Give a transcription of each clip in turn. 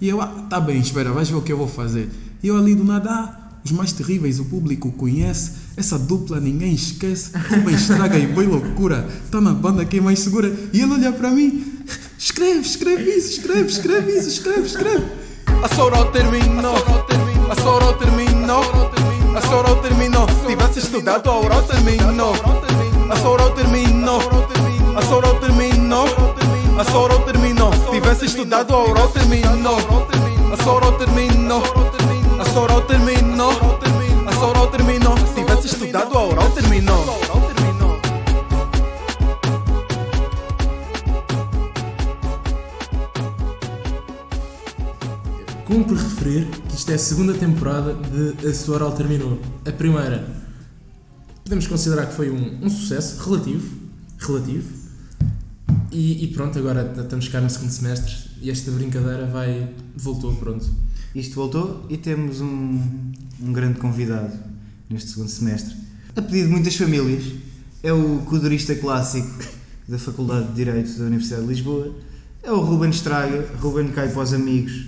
E eu, ah, tá bem, espera, vais ver o que eu vou fazer. E eu ali do nada, ah, os mais terríveis o público conhece, essa dupla ninguém esquece, Rubem Estraga e Boi Loucura, tá na banda quem mais segura. E ele olha para mim, escreve, escreve isso, escreve, escreve isso, escreve, escreve. A Sorol terminou, a Sorol terminou, a Sorol terminou. Tivesse estudado, a Oral terminou. A Sorol terminou, a Sorol terminou, a Sorol terminou. Tivesse estudado, a Oral terminou. A Sorol terminou, a Sorol terminou, a Sorol terminou. Tivesse estudado, a Oral terminou. Cumpre referir que isto é a segunda temporada de A Sua Oral Terminou. A primeira, podemos considerar que foi um, um sucesso relativo, relativo, e, e pronto, agora estamos cá no segundo semestre e esta brincadeira vai, voltou, pronto. Isto voltou e temos um, um grande convidado neste segundo semestre. A pedido de muitas famílias, é o codurista clássico da Faculdade de Direito da Universidade de Lisboa. É o Ruben Estraga. Ruben cai para os amigos.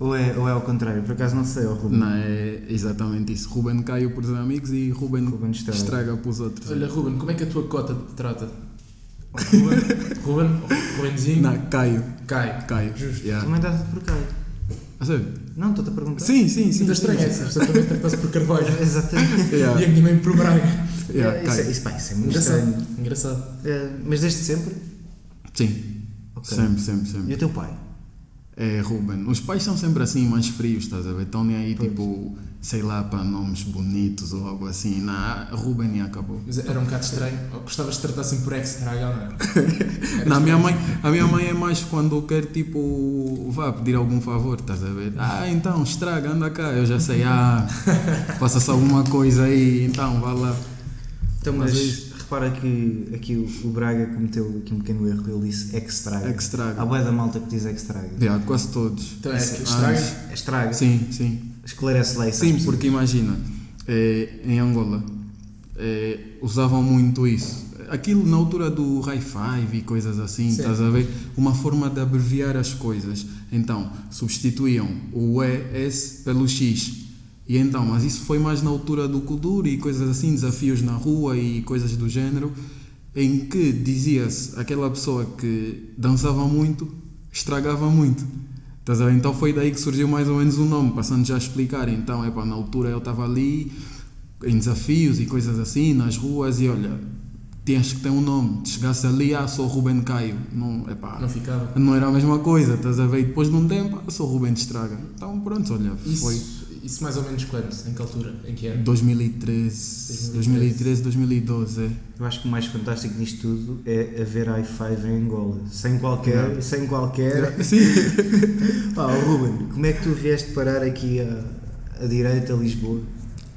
Ou é, ou é ao contrário? Por acaso não sei, é o Ruben. Não, é exatamente isso. Ruben caiu por os amigos e Ruben, Ruben estraga. estraga para os outros. Olha, Ruben, como é que a tua cota te trata? Ruben, Ruben, Rubenzinho, Não, Caio. cai. Caio. Justo. Yeah. Também dá-te por cá. A sério? Não, estou-te a perguntar. Sim, sim, sim. Muito estranho sim, essa, portanto também trata-se por Carvalho. Exatamente. Yeah. E a minha mãe por Braga. Yeah, isso, é, Caio. isso, pá, isso é muito estranho. Engraçado. Engraçado. É, mas desde sempre? Sim. Ok. Sempre, sempre, E sempre. o teu pai? É Ruben. Os pais são sempre assim, mais frios, estás a ver? Estão nem aí, tipo, sei lá, para nomes bonitos ou algo assim. Não, Ruben e acabou. Mas era um bocado estranho. Ou Gostavas de tratar assim por ex-traga, não é? Era Não, a minha, mãe, a minha mãe é mais quando quer, tipo, vá pedir algum favor, estás a ver? Ah, então, estraga, anda cá. Eu já sei, ah, passa-se alguma coisa aí, então, vá lá. Então, Mas mas, é. Repara que aqui o, o Braga cometeu aqui um pequeno erro. Ele disse extraga. Extraga. Há boa da malta que diz extraga. Yeah, quase todos. Então é que estraga. Estraga. Sim, sim. Esclarece lá isso. Sim, porque imagina, eh, em Angola eh, usavam muito isso. Aquilo na altura do high five e coisas assim, Sim. estás a ver? Uma forma de abreviar as coisas. Então, substituíam o ES pelo X. E então, mas isso foi mais na altura do Kuduro e coisas assim, desafios na rua e coisas do género, em que dizia-se aquela pessoa que dançava muito, estragava muito. Então foi daí que surgiu mais ou menos o nome, passando já a explicar. Então, é pá, na altura eu estava ali em desafios e coisas assim, nas ruas, e olha, tinhas que ter um nome. Chegasse ali, ah, sou Ruben Caio. Não, é pá, Não ficava. não era a mesma coisa, estás a ver? E depois de um tempo, ah, sou Ruben de Estraga. Então, pronto, olha, Isso, foi isso mais ou menos quando? Em que altura? Em que ano? 2013, 2013, 2012, é. Eu acho que o mais fantástico disto tudo é haver i5 em Angola. Sem qualquer. Sem qualquer. Sim. Pá, ó, Ruben, como é que tu vieste parar aqui a, a direita a Lisboa?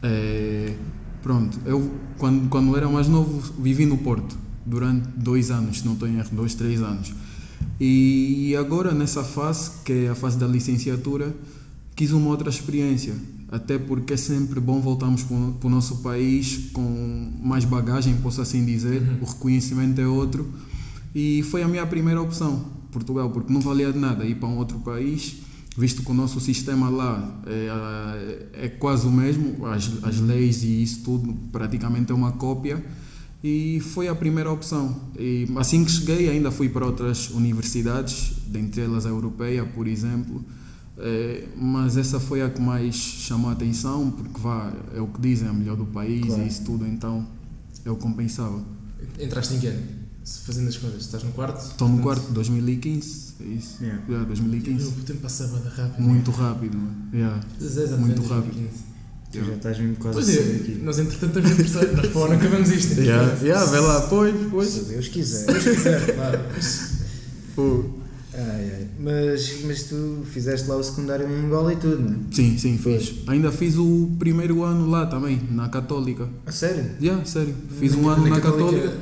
É, pronto, eu quando, quando era mais novo vivi no Porto durante dois anos, se não estou em erro, dois, três anos. E agora nessa fase, que é a fase da licenciatura, quis uma outra experiência. Até porque é sempre bom voltarmos para o nosso país com mais bagagem, posso assim dizer. O reconhecimento é outro. E foi a minha primeira opção, Portugal, porque não valia de nada ir para um outro país, visto que o nosso sistema lá é, é quase o mesmo, as, as leis e isso tudo praticamente é uma cópia. E foi a primeira opção. E assim que cheguei, ainda fui para outras universidades, dentre elas a europeia, por exemplo. Eh, mas essa foi a que mais chamou a atenção, porque vá, é o que dizem, é a melhor do país Claro. e isso tudo, então eu compensava. Entraste em que ano? Se Fazendo as contas, estás no quarto? Estou no quarto, 2015, é isso. Yeah. Yeah, 2015. O tempo passa bem rápido. Muito rápido, mano. Yeah. É, exatamente, muito 2015. Tu já estás mesmo quase Pois a sair é, aqui. nós entretanto estamos em terceiro, nós para o ano acabamos isto. Yeah, yeah, vê lá, pois, Se pois. Deus quiser. Se Deus quiser, claro. Pô. Ai, ai. Mas, mas tu fizeste lá o secundário em Angola e tudo, não é? Sim, sim, fiz. Ainda fiz o primeiro ano lá também, na Católica. A sério? Yeah, sério. Fiz um ano na Católica.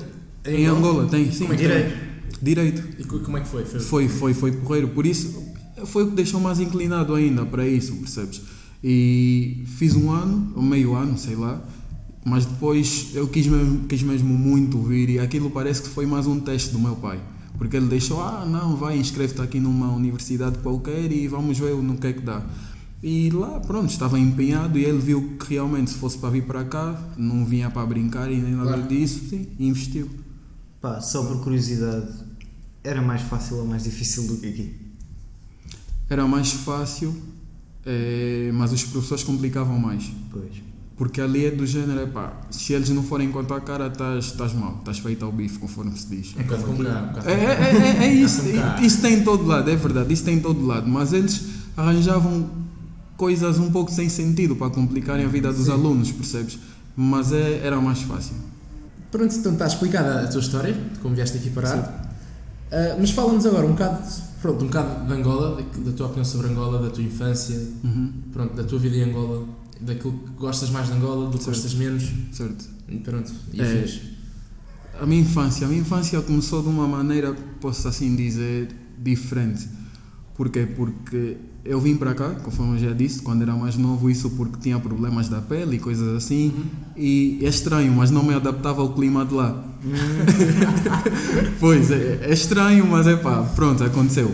Em Angola, tem, sim. Como é que Direito. Direito. E co- como é que foi? Foi, Foi, foi, foi porreiro. Por isso, foi o que deixou mais inclinado ainda para isso, percebes? E fiz um ano, ou meio ano, sei lá. Mas depois eu quis mesmo, quis mesmo muito vir e aquilo parece que foi mais um teste do meu pai. Porque ele deixou, ah, não, vai, inscreve-te aqui numa universidade qualquer e vamos ver no que é que dá. E lá, pronto, estava empenhado e ele viu que realmente se fosse para vir para cá, não vinha para brincar e nem nada Claro. disso, sim, e investiu. Pá, só por curiosidade, era mais fácil ou mais difícil do que aqui? Era mais fácil, eh, mas os professores complicavam mais. Pois. Porque ali é do género, é pá, se eles não forem com a cara, estás mal, estás feito ao bife, conforme se diz. Bocado É, é, é, é isso, cá. isso tem em todo lado, é verdade, isso tem em todo lado, mas eles arranjavam coisas um pouco sem sentido para complicarem a vida dos Sim. alunos, percebes? Mas é, era mais fácil. Pronto, então está explicada a tua história, de como vieste aqui parar. Ah, mas fala-nos agora um bocado, pronto, um bocado de Angola, da, da tua opinião sobre Angola, da tua infância, Uhum, pronto, da tua vida em Angola, daquilo que gostas mais de Angola, do que Certo. gostas menos. certo. E pronto, e É. fez. A minha infância, a minha infância começou de uma maneira, posso assim dizer, diferente. Porquê? Porque eu vim para cá, conforme eu já disse, quando era mais novo, isso porque tinha problemas da pele e coisas assim. E é estranho, mas não me adaptava ao clima de lá. pois, é, é estranho, mas é pá, pronto, aconteceu.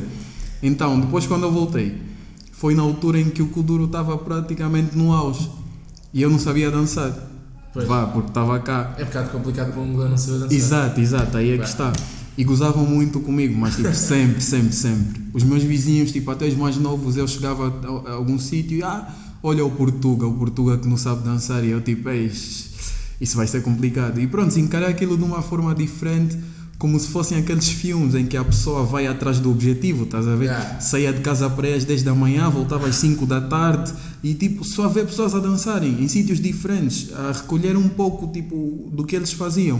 Então, depois quando eu voltei, foi na altura em que o Kuduro estava praticamente no auge. E eu não sabia dançar. Pois. Vá, porque estava cá. É um bocado complicado para um angolano não saber dançar. Exato, exato, aí é que está. E gozavam muito comigo, mas tipo, sempre, sempre, sempre. Os meus vizinhos, tipo, até os mais novos, eu chegava a, algum sítio e ah, olha o Portuga, o Portuga que não sabe dançar, e eu tipo, "Eis, isso vai ser complicado. E pronto, encarei aquilo de uma forma diferente, como se fossem aqueles filmes em que a pessoa vai atrás do objetivo, estás a ver? Yeah. Saía de casa para às 10 da manhã, voltava às 5 da tarde e tipo, só ver pessoas a dançarem em sítios diferentes, a recolher um pouco tipo do que eles faziam.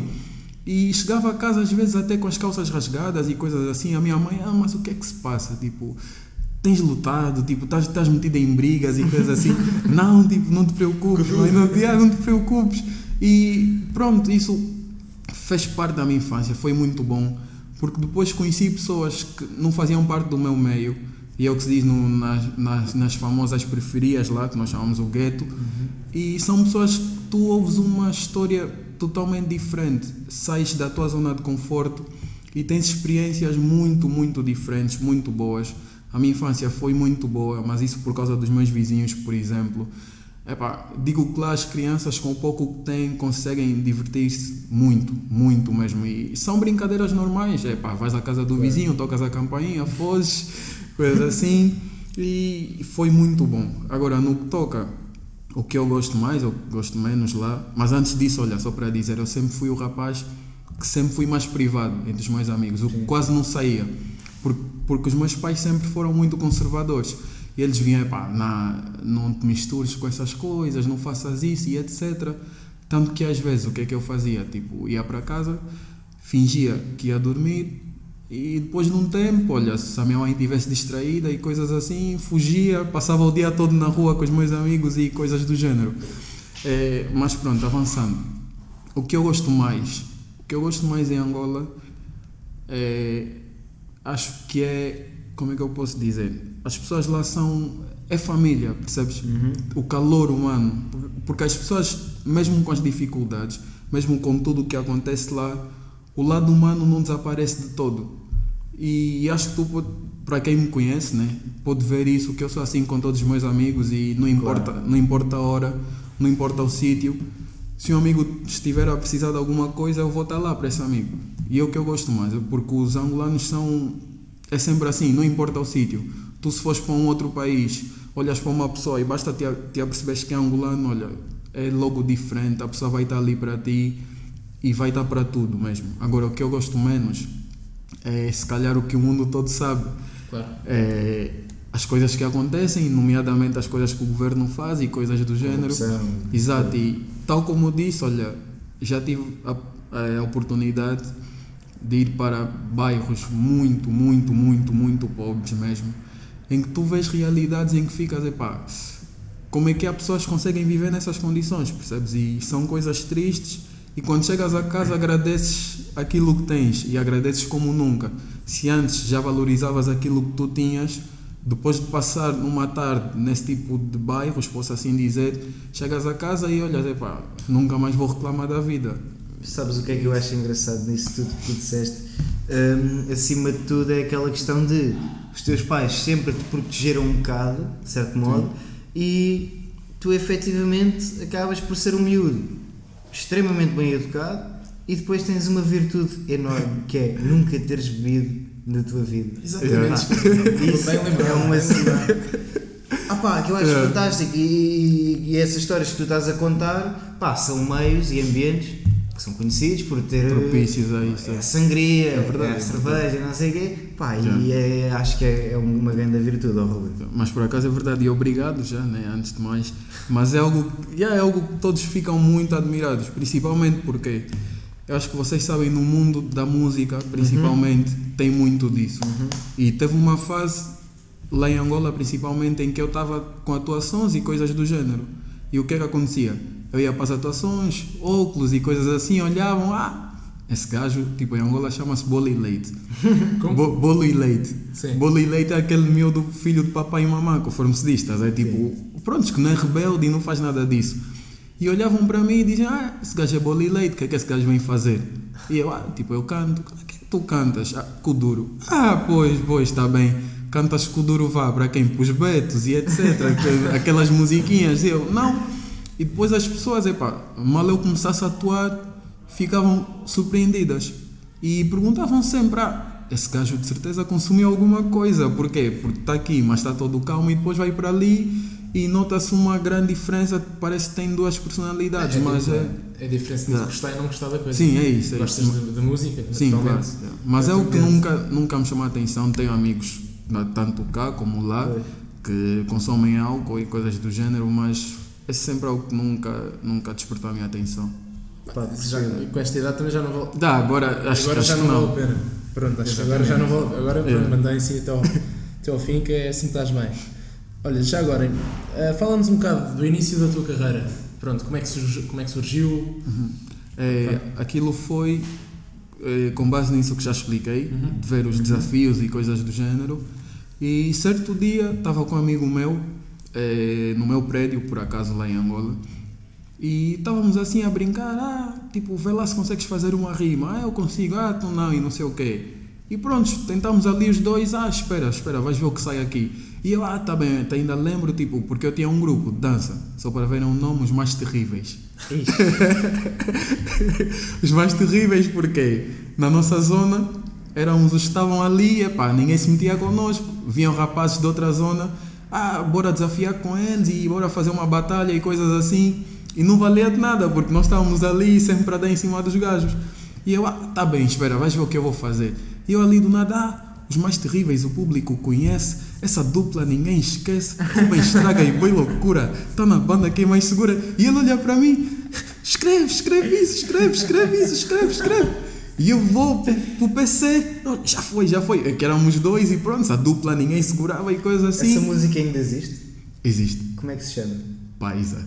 E chegava a casa às vezes até com as calças rasgadas e coisas assim. A minha mãe, ah, mas o que é que se passa? Tipo, tens lutado, tipo, estás, estás metido em brigas e coisas assim. não, tipo, não te preocupes, não, ah, não te preocupes. E pronto, isso fez parte da minha infância, foi muito bom. Porque depois conheci pessoas que não faziam parte do meu meio. E é o que se diz no- nas, nas, nas famosas periferias lá, que nós chamamos o gueto. E são pessoas que tu ouves uma história totalmente diferente. Sais da tua zona de conforto e tens experiências muito, muito diferentes, muito boas. A minha infância foi muito boa, mas isso por causa dos meus vizinhos, por exemplo. Epá, digo que lá as crianças com o pouco que têm conseguem divertir-se muito, muito mesmo. E são brincadeiras normais. Epá, vais à casa do vizinho, tocas a campainha, foges, coisas assim. E foi muito bom. Agora, no que toca, o que eu gosto mais, ou gosto menos lá. Mas antes disso, olha, só para dizer, eu sempre fui o rapaz que sempre fui mais privado entre os meus amigos. Eu quase não saía. Porque, porque os meus pais sempre foram muito conservadores. E eles vinham, pá, na, não te mistures com essas coisas, não faças isso e etc. Tanto que às vezes o que é que eu fazia? Tipo, ia para casa, fingia que ia dormir e depois de um tempo, olha, se a minha mãe estivesse distraída e coisas assim, fugia, passava o dia todo na rua com os meus amigos e coisas do género. É, mas pronto, avançando. O que eu gosto mais, o que eu gosto mais em Angola é, acho que é, como é que eu posso dizer? As pessoas lá são, é família, percebes? O calor humano, porque as pessoas, mesmo com as dificuldades, mesmo com tudo o que acontece lá, o lado humano não desaparece de todo. E acho que tu, pode- para quem me conhece, né, pode ver isso, que eu sou assim com todos os meus amigos e não importa, não importa a hora, não importa o sítio. Se um amigo estiver a precisar de alguma coisa, eu vou estar lá para esse amigo. E é o que eu gosto mais, porque os angolanos são. É sempre assim, não importa o sítio. Tu, se fores para um outro país, olhas para uma pessoa e basta te, te aperceberes que é angolano, olha, é logo diferente, a pessoa vai estar ali para ti e vai estar para tudo mesmo. Agora, o que eu gosto menos é se calhar o que o mundo todo sabe. Claro. É, as coisas que acontecem, nomeadamente as coisas que o governo faz e coisas do género. Corrupção. Exato, e tal como eu disse, olha, já tive a, a oportunidade de ir para bairros muito, muito, muito, muito pobres mesmo, em que tu vês realidades em que ficas, epá, como é que há pessoas que conseguem viver nessas condições, percebes? E são coisas tristes e quando chegas a casa agradeces aquilo que tens e agradeces como nunca. Se antes já valorizavas aquilo que tu tinhas, depois de passar uma tarde nesse tipo de bairros, posso assim dizer, chegas a casa e olhas, epá, nunca mais vou reclamar da vida. Sabes o que é que eu acho engraçado nisso tudo que tu disseste? hum, acima de tudo, é aquela questão de os teus pais sempre te protegeram um bocado, de certo modo, e tu efetivamente acabas por ser um miúdo extremamente bem educado e depois tens uma virtude enorme que é nunca teres bebido na tua vida. Exatamente. Isso Bem lembrado. é uma cena. Ah pá, que eu acho É. fantástico e, e essas histórias que tu estás a contar pá, são meios e ambientes são conhecidos por ter Propícios a isso. a sangria, É verdade, a é cerveja, não sei o quê. Pá, Já. e é, acho que é, é uma grande virtude, Ruben. Mas por acaso é verdade, e obrigado já, né, antes de mais. Mas é algo, já é algo que todos ficam muito admirados, principalmente porque eu acho que vocês sabem, no mundo da música, principalmente, tem muito disso. E teve uma fase lá em Angola, principalmente, em que eu estava com atuações e coisas do género. E o que é que acontecia? Eu ia para as atuações, óculos e coisas assim, olhavam, ah, esse gajo, tipo, em Angola chama-se bolo e leite. Como? Bo- bolo e leite. Sim. Bolo e leite é aquele miúdo filho de papai e mamãe, conforme se diz, estás? É tipo, pronto, que não é rebelde e não faz nada disso. E olhavam para mim e diziam, ah, esse gajo é bolo e leite, o que é que esse gajo vem fazer? E eu, ah, tipo, eu canto, o que é que tu cantas? Ah, Kuduro. Ah, pois, pois, está bem. Cantas Kuduro vá para quem? Para os betos e etc. aquel- Aquelas musiquinhas. E eu, não. E depois as pessoas, epá, mal eu começasse a atuar, ficavam surpreendidas. E perguntavam sempre, ah, esse gajo de certeza consumiu alguma coisa. Porquê? Porque está aqui, mas está todo calmo e depois vai para ali e nota-se uma grande diferença. Parece que tem duas personalidades, mas tipo, é... é a diferença de Não. gostar e não gostar da coisa. Sim, é isso. É Gostas de música, Sim, claro. naturalmente. Mas é o que Naturalmente. nunca, nunca me chamou a atenção. Tenho amigos, tanto cá como lá, que consomem álcool e coisas do género, mas é sempre algo que nunca, nunca despertou a minha atenção. Pá, Já- com esta idade também já não vale. Dá, agora acho, agora acho já que não, não. vale a pena. Pronto, acho que agora já não vale. Agora É. pronto, mantém-se até ao, até ao fim, que é assim que estás bem. Olha, já agora, eh, fala-nos um bocado do início da tua carreira. Pronto, como é que surgiu? Como é que surgiu? É, aquilo foi é, com base nisso que já expliquei, Uhum. de ver os desafios e coisas do género. E certo dia estava com um amigo meu, é, no meu prédio, por acaso lá em Angola, e estávamos assim a brincar, ah, tipo, vê lá se consegues fazer uma rima, ah, eu consigo, ah, tu não, e não sei o quê. E pronto, tentámos ali os dois, ah, espera, espera, vais ver o que sai aqui. E eu, ah, tá bem, ainda lembro, tipo, porque eu tinha um grupo de dança, só para verem o nome, os mais terríveis. os mais terríveis porque na nossa zona éramos os que estavam ali, epá, ninguém se metia connosco, vinham rapazes de outra zona, ah, bora desafiar com eles e bora fazer uma batalha e coisas assim, e não valia de nada, porque nós estávamos ali sempre a dar em cima dos gajos. E eu, ah, tá bem, espera, vais ver o que eu vou fazer. E eu ali do nada, ah, os mais terríveis, o público conhece, essa dupla ninguém esquece, Rubem estraga e boi loucura, tá na banda quem mais segura. E ele olha para mim, escreve, escreve isso, escreve, escreve isso, escreve, escreve. E eu vou pro, pro PC, não, já foi, já foi. É que éramos dois e pronto, a dupla ninguém segurava e coisas assim. Essa música ainda existe? Existe, Como é que se chama? Paisa.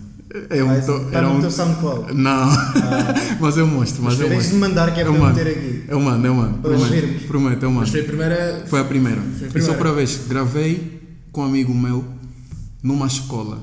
É um Mas to- está era um- teu SoundCloud. Não, mas eu mostro, mas, Mas eu tens de mostro. mandar que é para Eu mando, meter aqui. eu mando, eu mando. Para Prometo, ouvirmos. prometo, eu Mas mando. foi a primeira. Foi a primeira. Foi a E só primeira. para vez, gravei com um amigo meu numa escola.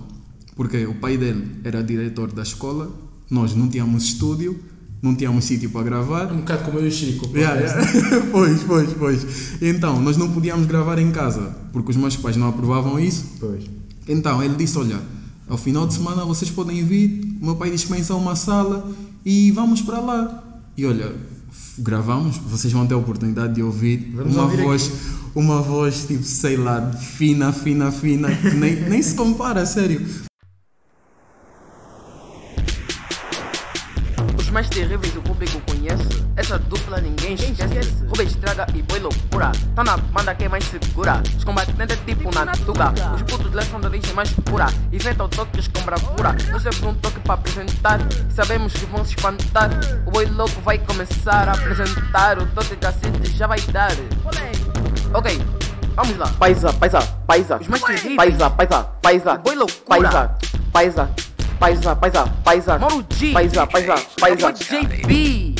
Porque o pai dele era diretor da escola, nós não tínhamos estúdio, não tínhamos sítio para gravar. Um bocado como eu e o Chico. Yeah, yeah. pois, pois, pois. Então, nós não podíamos gravar em casa, porque os meus pais não aprovavam isso. Pois. Então, ele disse, olha, ao final de semana vocês podem vir, o meu pai dispensa uma sala e vamos para lá. E olha, gravamos, vocês vão ter a oportunidade de ouvir Vamos uma ouvir voz, uma voz tipo, sei lá, fina, fina, fina, que nem, nem se compara, sério. Mais terríveis o público conhece. Essa dupla ninguém esquece. Rubem estraga e boi loucura. Tá na banda quem mais segura. Os combatentes tipo na tuga. Os putos lá são da origem mais pura. Inventam toques com bravura. Nós temos um toque para apresentar. Sabemos que vão se espantar. O boi louco vai começar a apresentar. O toque cacete já vai dar. Ok. Vamos lá. Paisa, paisa, paisa. Os mais terríveis. Paisa, paisa, paisa. Boi loucura. Paisa, paisa. Paisa, paisa, paisa. Mauro G. Paisa, paisa, paisa. JB.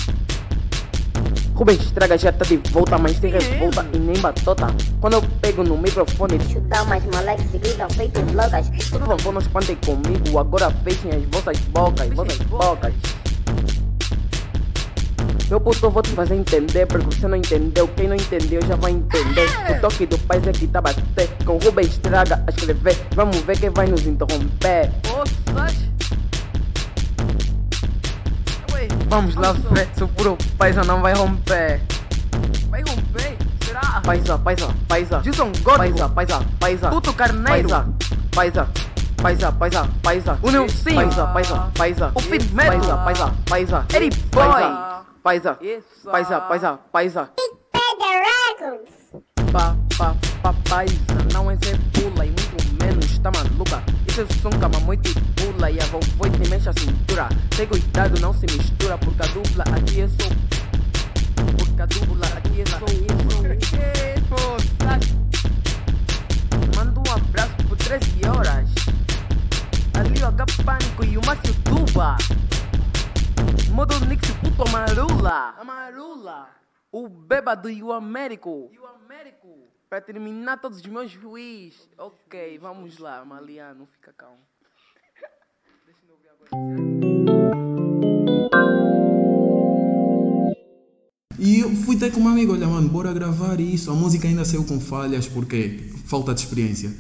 Rubens estraga já tá de volta, mas tem revolta e nem batota. Quando eu pego no microfone, Chutar umas moleques e gritam feitos loucas. por favor não espantem comigo. Agora fechem as vossas bocas, vossas bocas. Meu puto, vou te fazer entender, porque você não entendeu. Quem não entendeu já vai entender. O toque do pai é que tá bater. Com Rubem estraga a escrever. Vamos ver quem vai nos interromper. Vamos lá o puro paisa não vai romper. Vai romper? Será? Paisa, paisa, paisa. Gilson Gordo. Paisa, paisa, paisa. Puto carneiro. Paisa, paisa, paisa, paisa. O Nelson. Paisa, paisa, paisa. O Firmero. Paisa, paisa, paisa. Eric Boy. Paisa, paisa, paisa, paisa. Pa, pa, pa, paisa. Não é ser pula e muito menos tá maluca. É som cama muito pula e a vovó te mexe a cintura. Tem cuidado, não se mistura, porque a dupla aqui é só. Porque a dupla aqui é só. Manda um abraço por 13 horas. Ali o H Pânico e o Márcio Tuba. Modo Nix puto amarula. Amarula. O bêbado e o Américo. E o Américo. Pra terminar todos os meus juiz. Ok, vamos lá, Maliano, fica calmo. E eu fui ter com um amigo, olha mano, bora gravar isso. A música ainda saiu com falhas porque falta de experiência.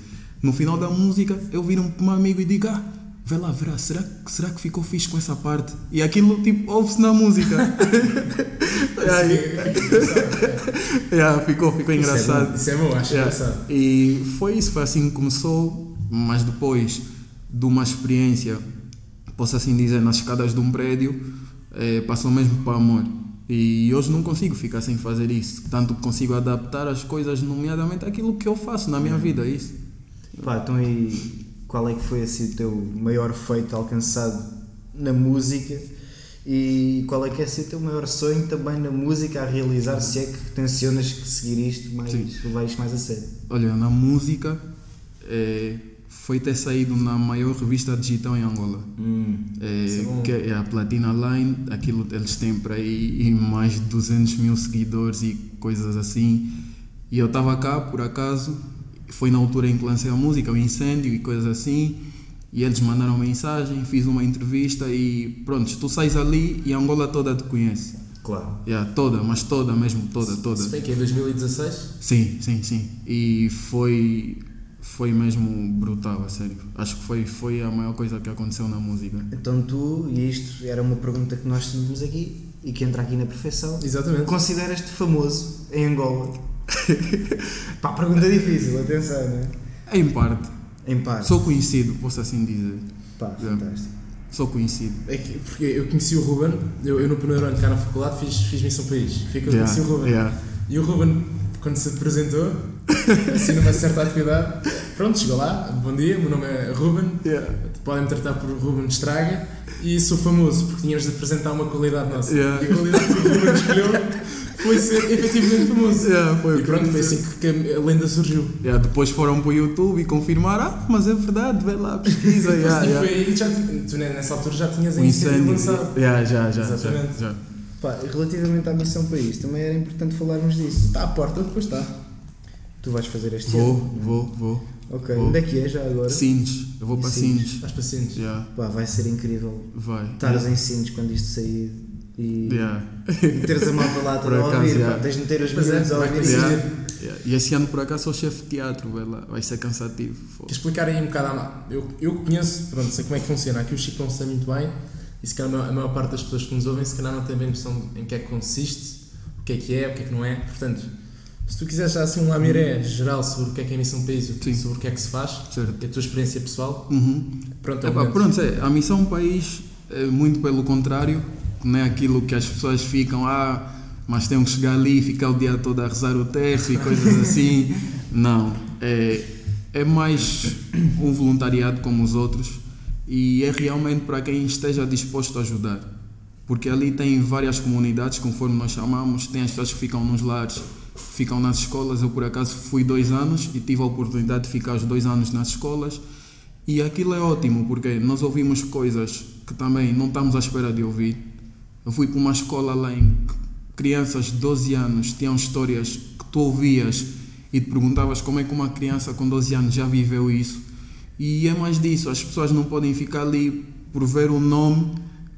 No final da música, eu viro para um amigo e digo, ah, vê lá, verá, será, que- será que ficou fixe com essa parte? E aquilo, tipo, ouve-se na música. Aí, yeah, ficou, ficou Isso é engraçado. bom, Isso é bom, acho Yeah. engraçado. E foi isso, foi assim que começou, mas depois de uma experiência, posso assim dizer, nas escadas de um prédio, eh, passou mesmo para amor. E hoje não consigo ficar sem fazer isso, tanto que consigo adaptar as coisas, nomeadamente aquilo que eu faço na minha vida, é isso. Pá, então e qual é que foi assim o teu maior feito alcançado na música e qual é que é assim, o teu maior sonho também na música a realizar se é que tencionas que seguir isto mais, Sim. levar mais a sério? Olha, na música, eh, foi ter saído na maior revista digital em Angola. Hum, É, é que é a Platina Line, aquilo eles têm para aí e mais de 200 mil seguidores e coisas assim. E eu estava cá por acaso, foi na altura em que lancei a música, o incêndio e coisas assim. E eles mandaram mensagem, fiz uma entrevista e pronto, tu sais ali e a Angola toda te conhece. claro. Yeah, toda, mas toda mesmo, toda, toda. Isso foi que em 2016? Sim, sim, sim. E foi, foi mesmo brutal, a sério. Acho que foi, foi a maior coisa que aconteceu na música. Então tu, e isto era uma pergunta que nós tínhamos aqui e que entra aqui na perfeição, Exatamente. consideras-te famoso em Angola? Pá, pergunta difícil, atenção, não é? Em parte. Em parte. Sou conhecido, posso assim dizer. Pá, Yeah. fantástico. Sou conhecido. É que, porque eu conheci o Ruben, eu, eu no primeiro ano cá na faculdade fiz, fiz Missão País. Foi que eu Yeah, conheci o Ruben. yeah. E o Ruben, quando se apresentou, assim numa certa atividade, pronto, chegou lá, bom dia, meu nome é Ruben, podem-me tratar por Ruben Estraga e sou famoso porque tínhamos de apresentar uma qualidade nossa. Yeah. E a qualidade que o Ruben escolheu foi ser efetivamente famoso. Yeah, foi e que pronto, foi assim que a lenda surgiu. Yeah, depois foram para o YouTube e confirmaram, ah, mas é verdade, vê lá, pesquisa. yeah, e yeah. foi aí que já, tu né, nessa altura já tinhas a iniciativa lançada. Yeah, já, já, já, Exatamente. já. Pá, e relativamente à missão país, também era importante falarmos disso. Está à porta, depois está. Tu vais fazer este Vou, ano. vou, vou. Ok, Vou. onde é que é já agora? Sines, eu vou para Sines. Sines. Pacientes. Yeah, Pá, vai ser incrível vai. estares em Sines quando isto sair e, Yeah. e teres a malta lá toda a ouvir. yeah. Pá, tens de meter os Pois é, miúdos a ouvir. Yeah, yeah. E esse ano por acaso sou chefe de teatro, vai lá, vai ser cansativo. Quer explicar aí um bocado a eu, eu conheço, pronto, sei como é que funciona. Aqui o Chico não sei muito bem e se calhar a maior, parte das pessoas que nos ouvem se calhar não tem bem noção em que é que consiste, o que é que é, o que é que não é. Portanto, se tu quiseres assim um lamiré geral sobre o que é que é a Missão País, Sim. sobre o que é que se faz, Certo. e a tua experiência pessoal, Uhum. pronto, é Epá, pronto, é, a missão país é muito pelo contrário, não é aquilo que as pessoas ficam, ah, mas tenho que chegar ali e ficar o dia todo a rezar o terço e coisas assim. Não, é, é mais um voluntariado como os outros e é realmente para quem esteja disposto a ajudar. Porque ali tem várias comunidades, conforme nós chamamos, tem as pessoas que ficam nos lares, ficam nas escolas. Eu, por acaso, fui dois anos e tive a oportunidade de ficar os dois anos nas escolas. E aquilo é ótimo, porque nós ouvimos coisas que também não estamos à espera de ouvir. Eu fui para uma escola lá em que crianças de 12 anos tinham histórias que tu ouvias e te perguntavas como é que uma criança com 12 anos já viveu isso. E é mais disso, as pessoas não podem ficar ali por ver o nome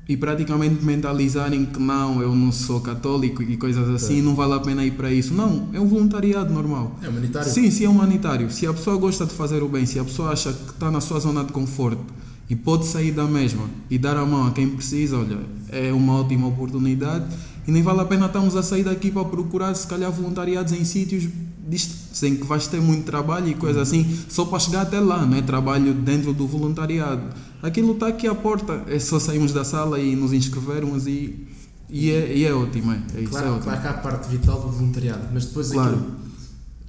e praticamente mentalizarem que não, eu não sou católico e coisas assim, não vale a pena ir para isso. Não, é um voluntariado normal. É humanitário. Sim, sim, é humanitário. Se a pessoa gosta de fazer o bem, se a pessoa acha que está na sua zona de conforto e pode sair da mesma e dar a mão a quem precisa, olha, é uma ótima oportunidade e nem vale a pena estarmos a sair daqui para procurar, se calhar, voluntariados em sítios distintos, em que vais ter muito trabalho e coisa assim, só para chegar até lá, não é? Trabalho dentro do voluntariado. Aquilo está aqui à porta, é só sairmos da sala e nos inscrevermos e, e, é, e é ótimo, é, é isso, é Claro, ótimo. claro que há a parte vital do voluntariado, mas depois Claro. aquilo,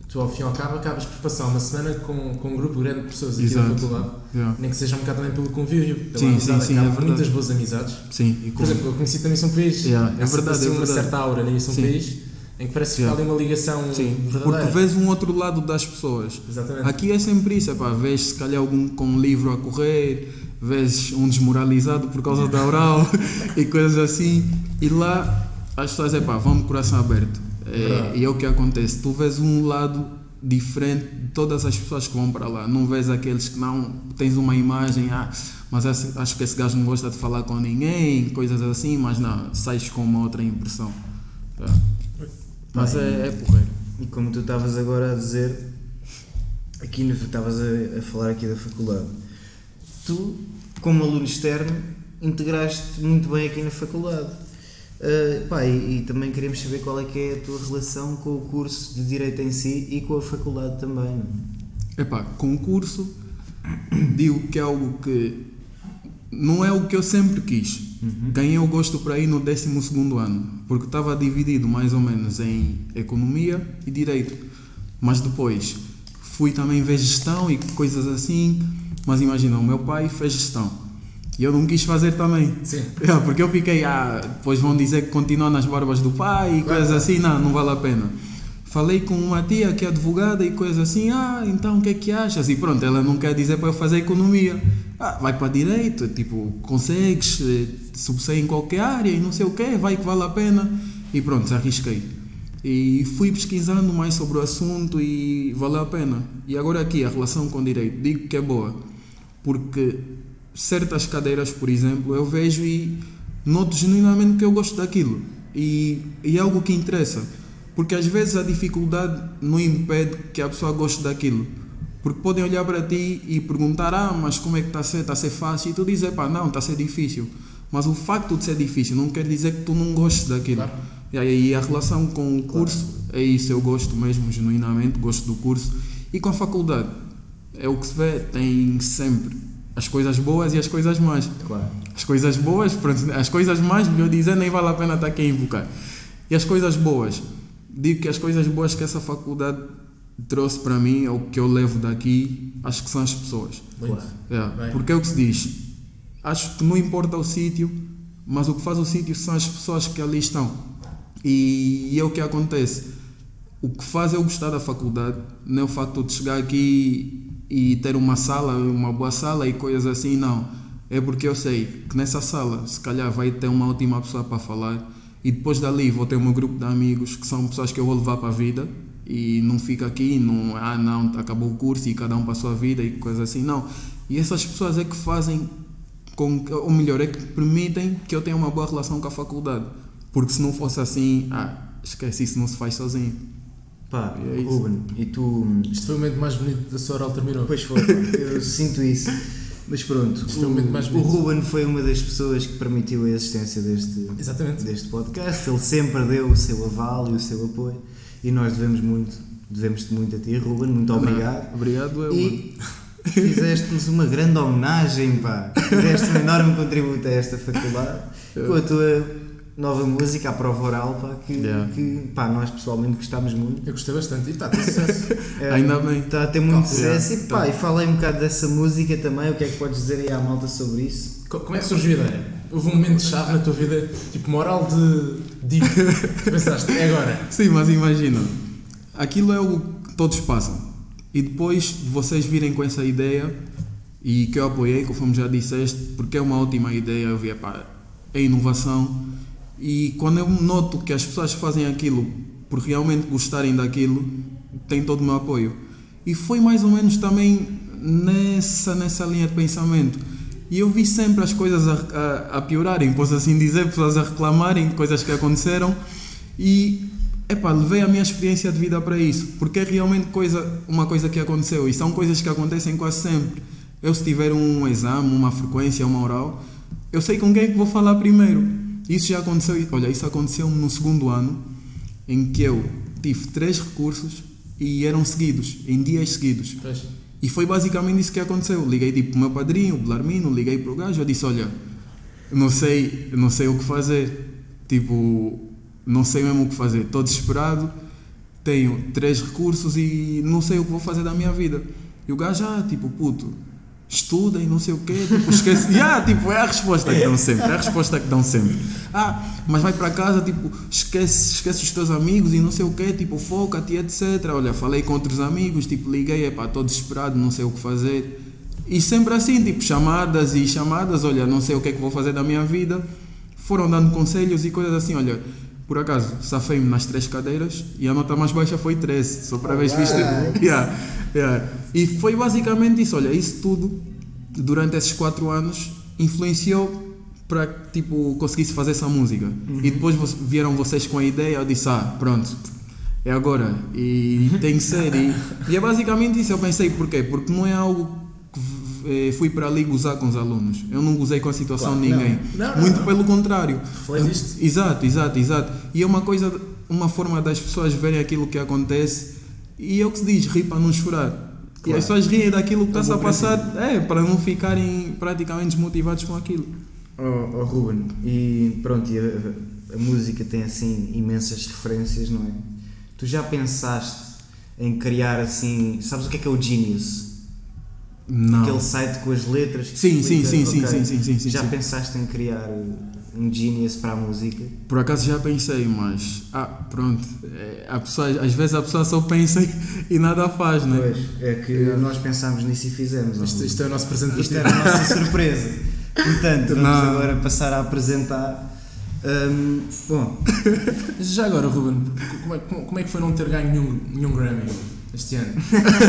tu ao fim e ao cabo acabas por passar uma semana com, com um grupo grande de pessoas aqui Exato. na faculdade, Yeah. nem que seja um bocado também pelo convívio, pela Sim, amizade, sim, sim, acaba é por verdade. muitas boas amizades. Sim, e Por como- exemplo, eu conheci também São País, Yeah, é verdade, assim é uma verdade. certa aura em São Sim. País, em que parece que Yeah. há ali uma ligação Sim, verdadeira. porque vês um outro lado das pessoas. Exatamente. Aqui é sempre isso, epá, vês se calhar algum com um livro a correr, vês um desmoralizado por causa da oral e coisas assim, e lá as pessoas, epá, vão de coração aberto. É, e é o que acontece, tu vês um lado diferente de todas as pessoas que vão para lá, não vês aqueles que não tens uma imagem, ah, mas acho, que esse gajo não gosta de falar com ninguém, coisas assim, mas não, sais com uma outra impressão. É. Mas é, é porreiro. E como tu estavas agora a dizer, aqui estavas a, a falar aqui da faculdade, tu, como aluno externo, integraste muito bem aqui na faculdade. Ah, pá, e, e também queremos saber qual é que é a tua relação com o curso de Direito em si e com a faculdade também. é? Epá, concurso, digo que é algo que não é o que eu sempre quis. Ganhei o gosto para ir no 12 ano, porque estava dividido mais ou menos em economia e direito. Mas depois fui também ver gestão e coisas assim. Mas imagina, o meu pai fez gestão e eu não quis fazer também. Sim. É, porque eu fiquei, ah, depois vão dizer que continua nas barbas do pai e coisas assim, não, não vale a pena. Falei com uma tia que é advogada e coisas assim, ah, então o que é que achas? E pronto, ela não quer dizer para eu fazer economia. Ah, vai para direito, tipo, consegues, eh, subsair em qualquer área e não sei o quê, vai que vale a pena. E pronto, arrisquei. E fui pesquisando mais sobre o assunto e valeu a pena. E agora aqui, a relação com o direito, digo que é boa, porque certas cadeiras, por exemplo, eu vejo e noto genuinamente que eu gosto daquilo. E, e é algo que interessa. Porque às vezes a dificuldade não impede que a pessoa goste daquilo. Porque podem olhar para ti e perguntar: Ah, mas como é que está a ser? Está a ser fácil? E tu dizes: Pá, não, está a ser difícil. Mas o facto de ser difícil não quer dizer que tu não gostes daquilo. Claro. E aí a relação com o curso é isso, eu gosto mesmo, genuinamente, gosto do curso. E com a faculdade, é o que se vê, tem sempre as coisas boas e as coisas más. Claro. As coisas boas, pronto, as coisas más, melhor dizer, nem vale a pena estar aqui a invocar. E as coisas boas, digo que as coisas boas que essa faculdade trouxe para mim, ou que eu levo daqui, acho que são as pessoas. Muito. É, porque é o que se diz. Acho que não importa o sítio, mas o que faz o sítio são as pessoas que ali estão. E, e é o que acontece. O que faz eu gostar da faculdade não é o facto de chegar aqui e ter uma sala, uma boa sala e coisas assim, não. É porque eu sei que nessa sala, se calhar, vai ter uma ótima pessoa para falar e depois dali vou ter um grupo de amigos que são pessoas que eu vou levar para a vida e não fica aqui, não, ah não, acabou o curso e cada um passou a vida e coisas assim, não. E essas pessoas é que fazem com ou melhor, é que permitem que eu tenha uma boa relação com a faculdade. Porque se não fosse assim, ah, esquece, isso não se faz sozinho. Pá, É. Ruben, e tu. Isto foi o momento mais bonito da sua oral terminou. Pois foi, eu sinto isso. Mas pronto, o o. Ruben foi uma das pessoas que permitiu a existência deste, Exatamente. deste podcast. Ele sempre deu o seu aval e o seu apoio e nós devemos muito, devemos-te muito a ti, Ruben. Muito obrigado. Obrigado, eu. E fizeste-nos uma grande homenagem, pá. Deste um enorme contributo a esta faculdade com a tua nova música, a prova oral, pá, que, Yeah. que pá, nós pessoalmente gostámos muito. Eu gostei bastante. E está a ter sucesso. É, Ainda bem. Está a ter muito Yeah. sucesso. E, pá, e falei um bocado dessa música também. O que é que podes dizer aí à malta sobre isso? Co- Como é que surgiu a ideia? Houve um momento chave na tua vida, tipo moral de. Tu pensaste, é agora. Sim, mas imagina, aquilo é o que todos passam. E depois de vocês virem com essa ideia, e que eu apoiei, conforme já disseste, porque é uma ótima ideia, eu vi, pá, é inovação. E quando eu noto que as pessoas fazem aquilo por realmente gostarem daquilo, tem todo o meu apoio. E foi mais ou menos também nessa, nessa linha de pensamento. E eu vi sempre as coisas a, a, a piorarem, posso assim dizer, pessoas a reclamarem coisas que aconteceram. E epá, levei a minha experiência de vida para isso, porque é realmente coisa, uma coisa que aconteceu e são coisas que acontecem quase sempre. Eu, se tiver um exame, uma frequência, uma oral, eu sei com quem é que vou falar primeiro. Isso já aconteceu, olha, isso aconteceu no segundo ano, em que eu tive três recursos e eram seguidos, em dias seguidos. E foi basicamente isso que aconteceu. Liguei tipo para o meu padrinho, o Belarmino, liguei para o gajo, eu disse, olha, não sei, não sei o que fazer. Tipo, não sei mesmo o que fazer. Estou desesperado, tenho três recursos e não sei o que vou fazer da minha vida. E o gajo, ah, tipo, puto, estuda e não sei o quê, tipo, esquece. yeah, tipo, é a resposta que dão sempre, é a resposta que dão sempre. Ah, mas vai para casa, tipo, esquece, esquece os teus amigos e não sei o quê, tipo, foca-te, etc. Olha, falei com outros amigos, tipo, liguei, epá, estou desesperado, não sei o que fazer. E sempre assim, tipo, chamadas e chamadas, olha, não sei o que é que vou fazer da minha vida. Foram dando conselhos e coisas assim, olha, por acaso, safei-me nas três cadeiras e a nota mais baixa foi 13, só para ver se viste. Yeah, yeah. E foi basicamente isso, olha, isso tudo, durante esses quatro anos, influenciou para que tipo, conseguisse fazer essa música. E depois vieram vocês com a ideia, eu disse, ah, pronto, é agora. E tem que ser. E, e é basicamente isso, eu pensei, porquê? Porque não é algo que eh, fui para ali gozar com os alunos. Eu não gozei com a situação Claro, de ninguém. Não, não, Muito não. pelo contrário. Refletiste. Exato, exato, exato. E é uma coisa, uma forma das pessoas verem aquilo que acontece e é o que se diz, rir para não chorar. E as pessoas riem daquilo que está-se a passar, é, para não ficarem praticamente desmotivados com aquilo. Oh, oh, Ruben, e pronto, e a, a música tem assim imensas referências, não é? Tu já pensaste em criar assim, sabes o que é que é o Genius? Não. Aquele site com as letras que Sim, sim, sim, sim, ok. sim, sim, sim, sim, Já sim. pensaste em criar um Genius para a música? Por acaso já pensei, mas ah, pronto. É, às vezes a pessoa só pensa e, nada faz, né? Pois, é que nós pensámos nisso e fizemos. Isto, Ruben. isto é o nosso presente Isto era ti. a nossa surpresa. Portanto, vamos Não. agora passar a apresentar. hum, bom, Já agora, Ruben, como é, como é que foi não ter ganho nenhum, nenhum Grammy este ano?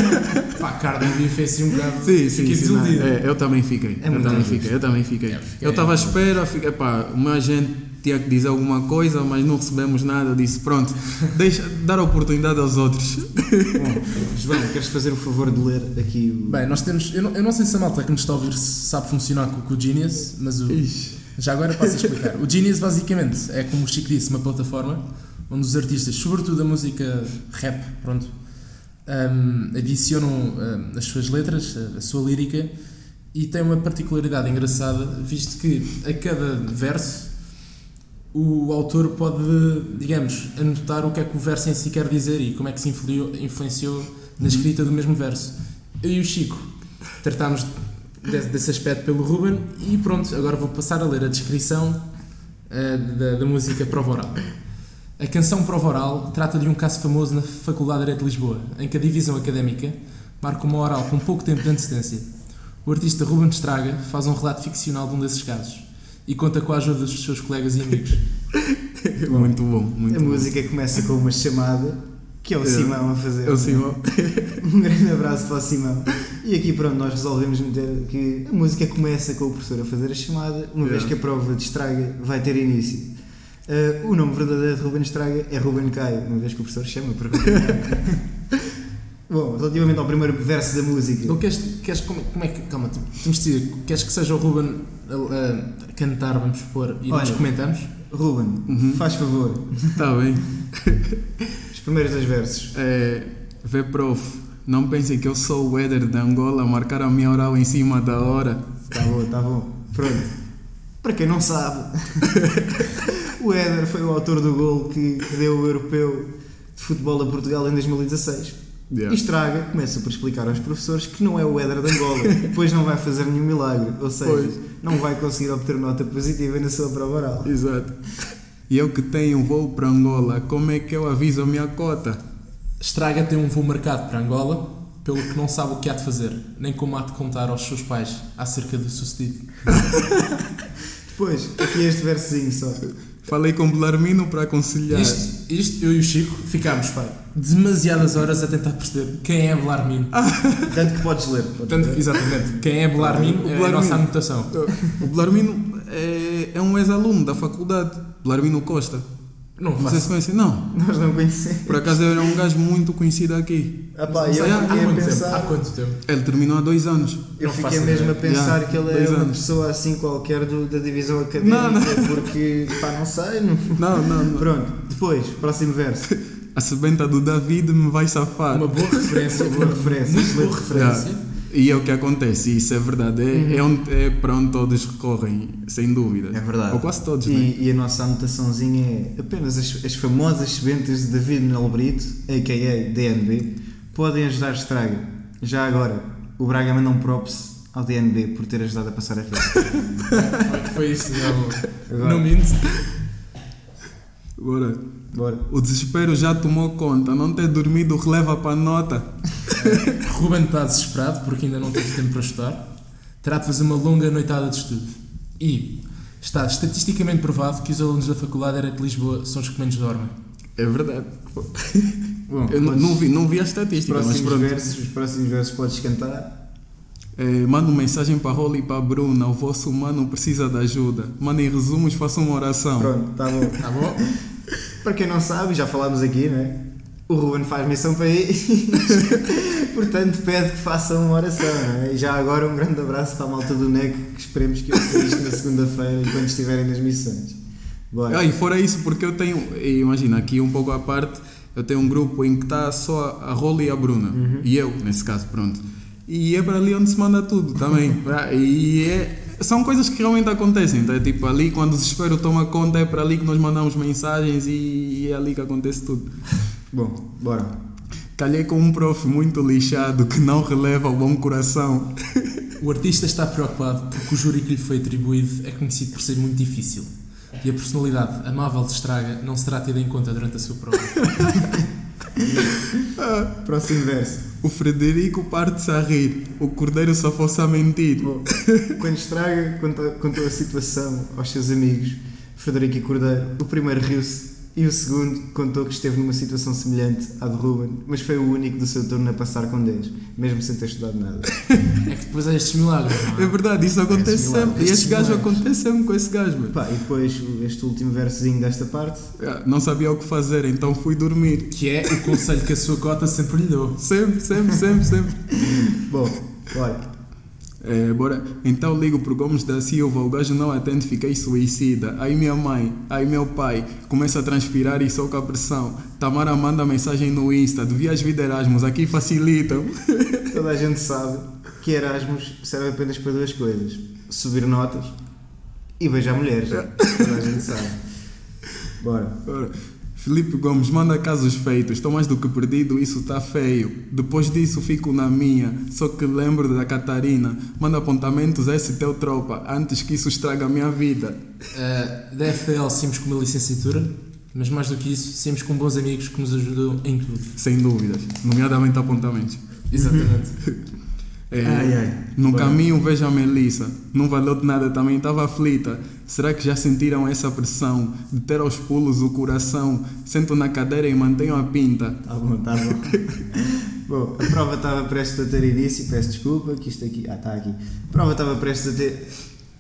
Pá, Cardi B fez assim um bocado. Sim, sim, fiquei sim, não, desiludido. é, eu também fiquei. É eu também fiquei, eu também fiquei. É, eu estava à espera, fiquei, pá, uma gente tinha que dizer alguma coisa, mas não recebemos nada. Disse, pronto, deixa dar a oportunidade aos outros. bom, João, queres fazer o favor de ler aqui o. Bem, nós temos. Eu não, eu não sei se a malta que nos está a ouvir sabe funcionar com, com o Genius, mas o. Ixi. Já agora passo a explicar. O Genius basicamente é, como o Chico disse, uma plataforma onde os artistas, sobretudo a música rap, pronto, hum, adicionam as suas letras, a, a sua lírica e tem uma particularidade engraçada, visto que a cada verso o autor pode, digamos, anotar o que é que o verso em si quer dizer e como é que se influiu- influenciou na escrita do mesmo verso. Eu e o Chico tratámos de- desse aspecto pelo Ruben e pronto, agora vou passar a ler a descrição eh, da, da música Prova Oral. A canção Prova Oral trata de um caso famoso na Faculdade de Direito de Lisboa, em que a divisão académica marca uma oral com pouco tempo de antecedência. O artista Ruben Estraga faz um relato ficcional de um desses casos e conta com a ajuda dos seus colegas e amigos. muito bom, muito A bom. música começa com uma chamada que é o É. Simão a fazer. É o Simão. Um grande abraço para o Simão. E aqui pronto, nós resolvemos meter que a música começa com o professor a fazer a chamada, uma vez Yeah. que a prova de estraga vai ter início. Uh, o nome verdadeiro de Ruben Estraga é Ruben Caio, uma vez que o professor chama por Ruben Caio. Bom, relativamente ao primeiro verso da música, Então queres, queres como, como é que. Calma, tipo, temos de dizer, queres que seja o Ruben a, a cantar, vamos supor, e nós Olha. comentamos? Ruben, Uhum. faz favor, Está bem. os primeiros dois versos. É, vê, prof, não pensem que eu sou o Éder de Angola a marcar a minha oral em cima da hora. Tá bom, tá bom. Pronto. Para quem não sabe, o Éder foi o autor do gol que, que deu o europeu de futebol a Portugal em 2016. Yeah. E Estraga começa por explicar aos professores que não é o Éder de Angola, depois não vai fazer nenhum milagre, ou seja, Pois. não vai conseguir obter nota positiva na sua prova oral. Exato. E eu que tenho um voo para Angola, como é que eu aviso a minha cota? Estraga tem um voo marcado para Angola, pelo que não sabe o que há de fazer, nem como há de contar aos seus pais acerca do sucedido. Depois, aqui este versinho só. Falei com o Belarmino para aconselhar. Isto, isto, eu e o Chico ficámos pá, demasiadas horas a tentar perceber quem é Belarmino. Tanto que podes ler. podes Portanto, ler. exatamente, quem é Belarmino O é a nossa anotação. O Belarmino é, é um ex-aluno da faculdade, Belarmino Costa. Não sei se não. Nós não conhecemos. Por acaso era um gajo muito conhecido aqui. Ah pá, Não eu sei, há- Há a tempo? Há pensar. quanto tempo? Ele terminou há dois anos. Eu Não fiquei mesmo a ideia. pensar Yeah, que ele é dois uma anos. pessoa assim qualquer do- da divisão académica, Não, porque pá, não sei. Não... Não, não, não. Pronto, depois, próximo verso. A sebenta do David me vai safar. Uma boa referência, Boa referência, excelente boa referência. Yeah. E é o que acontece, e isso é verdade. É, é, onde, é para onde todos recorrem, sem dúvida. É verdade. Ou quase todos, né? E, e a nossa anotaçãozinha é apenas as, as famosas sebentas de David Nel Brito, a.k.a. DNB, podem ajudar Estraga. Já agora, o Braga manda um props ao DNB por ter ajudado a passar a rede. Foi isso, não, Agora. não minto. Bora. Bora. O desespero já tomou conta, não ter dormido releva para a nota. Ruben está desesperado porque ainda não teve tempo para estudar. Terá de fazer uma longa noitada de estudo. E está estatisticamente provado que os alunos da Faculdade Era de Lisboa são os que menos dormem. É verdade. Bom, Eu não, vi, não vi a os estatística, mas próximos pronto. versos, os próximos versos podes cantar. É, mando mensagem para a Rolly e para a Bruna. O vosso mano precisa de ajuda. Mandem resumos, façam uma oração. Pronto, tá bom. Tá bom? Para quem não sabe, já falámos aqui, não é? O Ruben faz missão para ir, portanto pede que façam uma oração, é? E já agora um grande abraço para a malta do NEC, que esperemos que ouça isto na segunda-feira enquanto estiverem nas missões. Bora. Ah, e fora isso, porque eu tenho, imagina, aqui um pouco à parte, eu tenho um grupo em que está só a Rolly e a Bruna. Uhum. E eu, nesse caso, pronto. E é para ali onde se manda tudo também. Ah, e é, são coisas que realmente acontecem. Então, é tipo ali, quando o desespero toma conta, é para ali que nós mandamos mensagens e é ali que acontece tudo. Bom, bora. Calhei com um prof muito lixado que não releva o bom coração. O artista está preocupado porque o júri que lhe foi atribuído é conhecido por ser muito difícil. E a personalidade amável de Estraga não será tida em conta durante a sua prova. Próximo verso. O Frederico parte-se a rir, o Cordeiro só fosse a mentir. Bom, quando estraga, contou, contou a situação aos seus amigos, Frederico e Cordeiro. O primeiro riu-se e o segundo contou que esteve numa situação semelhante à de Ruben, mas foi o único do seu turno a passar com 10, mesmo sem ter estudado nada. É que depois há estes milagres, não É é? verdade, isso acontece milagre. sempre. E este gajo acontece sempre com esse gajo, mano. Pá, e depois este último versozinho desta parte. Ah, Não sabia o que fazer, então fui dormir. Que é o conselho que a sua cota sempre lhe deu. Sempre, sempre, sempre, sempre. Bom, olha, É, bora. Então ligo pro Gomes da Silva, o gajo não atende, fiquei suicida. Aí minha mãe, aí meu pai, começa a transpirar e soca a pressão. Tamara manda mensagem no Insta, devias vir de Erasmus, aqui facilitam. toda a gente sabe que Erasmus serve apenas para duas coisas: subir notas e beijar mulheres. Toda a gente sabe. Bora. Ora, Felipe Gomes, manda casos feitos, estou mais do que perdido, isso tá feio. Depois disso fico na minha, só que lembro da Catarina. Manda apontamentos a esse teu tropa, antes que isso estraga a minha vida. Uh, da FPL saímos com uma licenciatura, mas mais do que isso, saímos com bons amigos que nos ajudam em tudo. Sem dúvidas, nomeadamente apontamentos. Exatamente. É, Ai, ai. No Bora. caminho vejo a Melissa, não valeu de nada, também estava aflita. Será que já sentiram essa pressão de ter aos pulos o coração? Sento na cadeira e mantenho a pinta. Tá bom, tá bom. bom, a prova estava prestes a ter início, peço desculpa, que isto aqui. Ah, está aqui. A prova estava prestes a ter.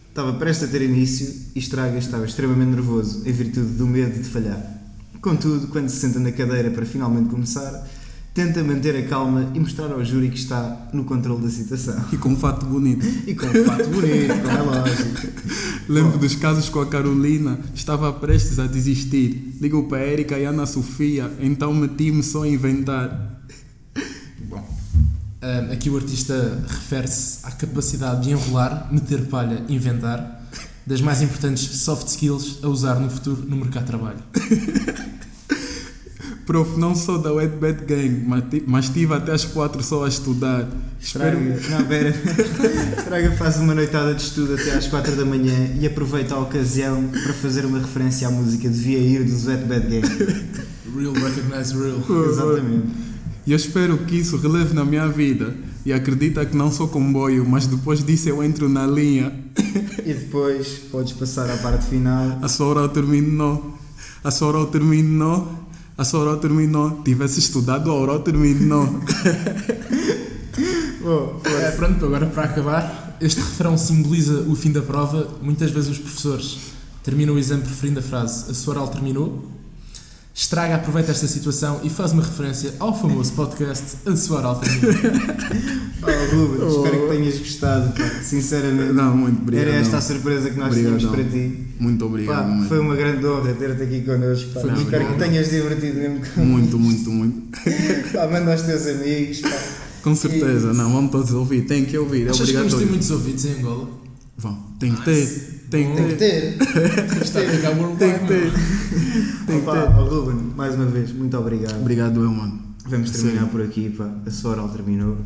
Estava prestes a ter início e Estraga estava extremamente nervoso, em virtude do medo de falhar. Contudo, quando se senta na cadeira para finalmente começar, tenta manter a calma e mostrar ao júri que está no controle da situação. E com um fato bonito. E com um fato bonito, como é lógico. Lembro dos casos com a Carolina, estava prestes a desistir. Ligo para a Erika e a Ana Sofia, então meti-me só a inventar. Uh, aqui o artista refere-se à capacidade de enrolar, meter palha, inventar, das mais importantes soft skills a usar no futuro no mercado de trabalho. Prof, não sou da Wet Bad Gang, mas ti- mas estive até às quatro só a estudar. Estraga, Espero, não, pera. Estraga faz uma noitada de estudo até às 4 da manhã e aproveita a ocasião para fazer uma referência à música Devia Ir dos Wet Bad Gang. Real recognize real. Exatamente. E eu espero que isso releve na minha vida. E acredita que não sou comboio, mas depois disso eu entro na linha. E depois podes passar à parte final. A sua hora terminou. A sua hora terminou. A sua hora terminou. Tivesse estudado, a hora terminou. Bom, É, pronto, agora para acabar, este refrão simboliza o fim da prova. Muitas vezes os professores terminam o exame preferindo a frase a sua oral terminou. Estraga, aproveita esta situação e faz uma referência ao famoso podcast A Sua Oral Terminou. oh, Ruben, espero que tenhas gostado. pá. Sinceramente, Não, muito obrigado. era esta a surpresa que nós tínhamos para ti. Muito Pá, obrigado. mano. foi uma grande honra ter-te aqui connosco. Pá. Foi espero obrigado. que tenhas divertido mesmo. com- Muito, muito, muito. Pá, manda aos teus amigos. Pá. Com certeza. Não, vamos todos ouvir. Tem que ouvir. É Achas que vamos ter muitos ouvidos em Angola? Vão. Tem que ter. Tem que Tem que ter. a Tem que ter. Tem que Opa, ter. oh, Ruben, mais uma vez, muito obrigado. Obrigado, eu, mano. Vamos terminar Sério. por aqui. Pá. A sua oral terminou.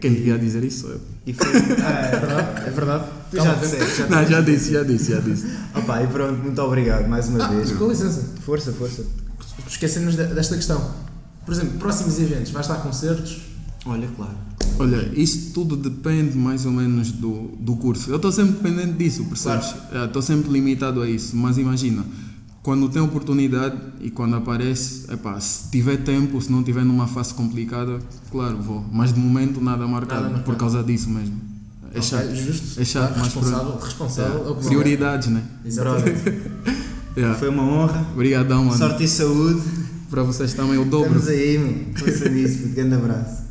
Quem devia dizer isso sou eu. E foi. É Ah, verdade, é verdade. tu já disseste. Já Não, já disse, já disse, já disse. Opa, e pronto, muito obrigado mais uma Ah, vez. com licença, Força, força. esquecemos de- desta questão. Por exemplo, próximos eventos, vai estar concertos? Olha, claro. Olha, isso tudo depende mais ou menos do, do curso. Eu estou sempre dependente disso, percebes? Estou sempre limitado a isso. Mas imagina, quando tem oportunidade e quando aparece, epá, se tiver tempo, se não tiver numa fase complicada, claro, vou. Mas de momento nada marcado, Nada marcado. por causa disso mesmo. É chato. Ok, justo. É chato, mas responsável, responsável. é. Prioridades, né? Exatamente. Yeah. Foi uma honra. Obrigadão, mano. Sorte e saúde. Para vocês também o dobro. Estamos aí, meu. Força nisso. Grande abraço.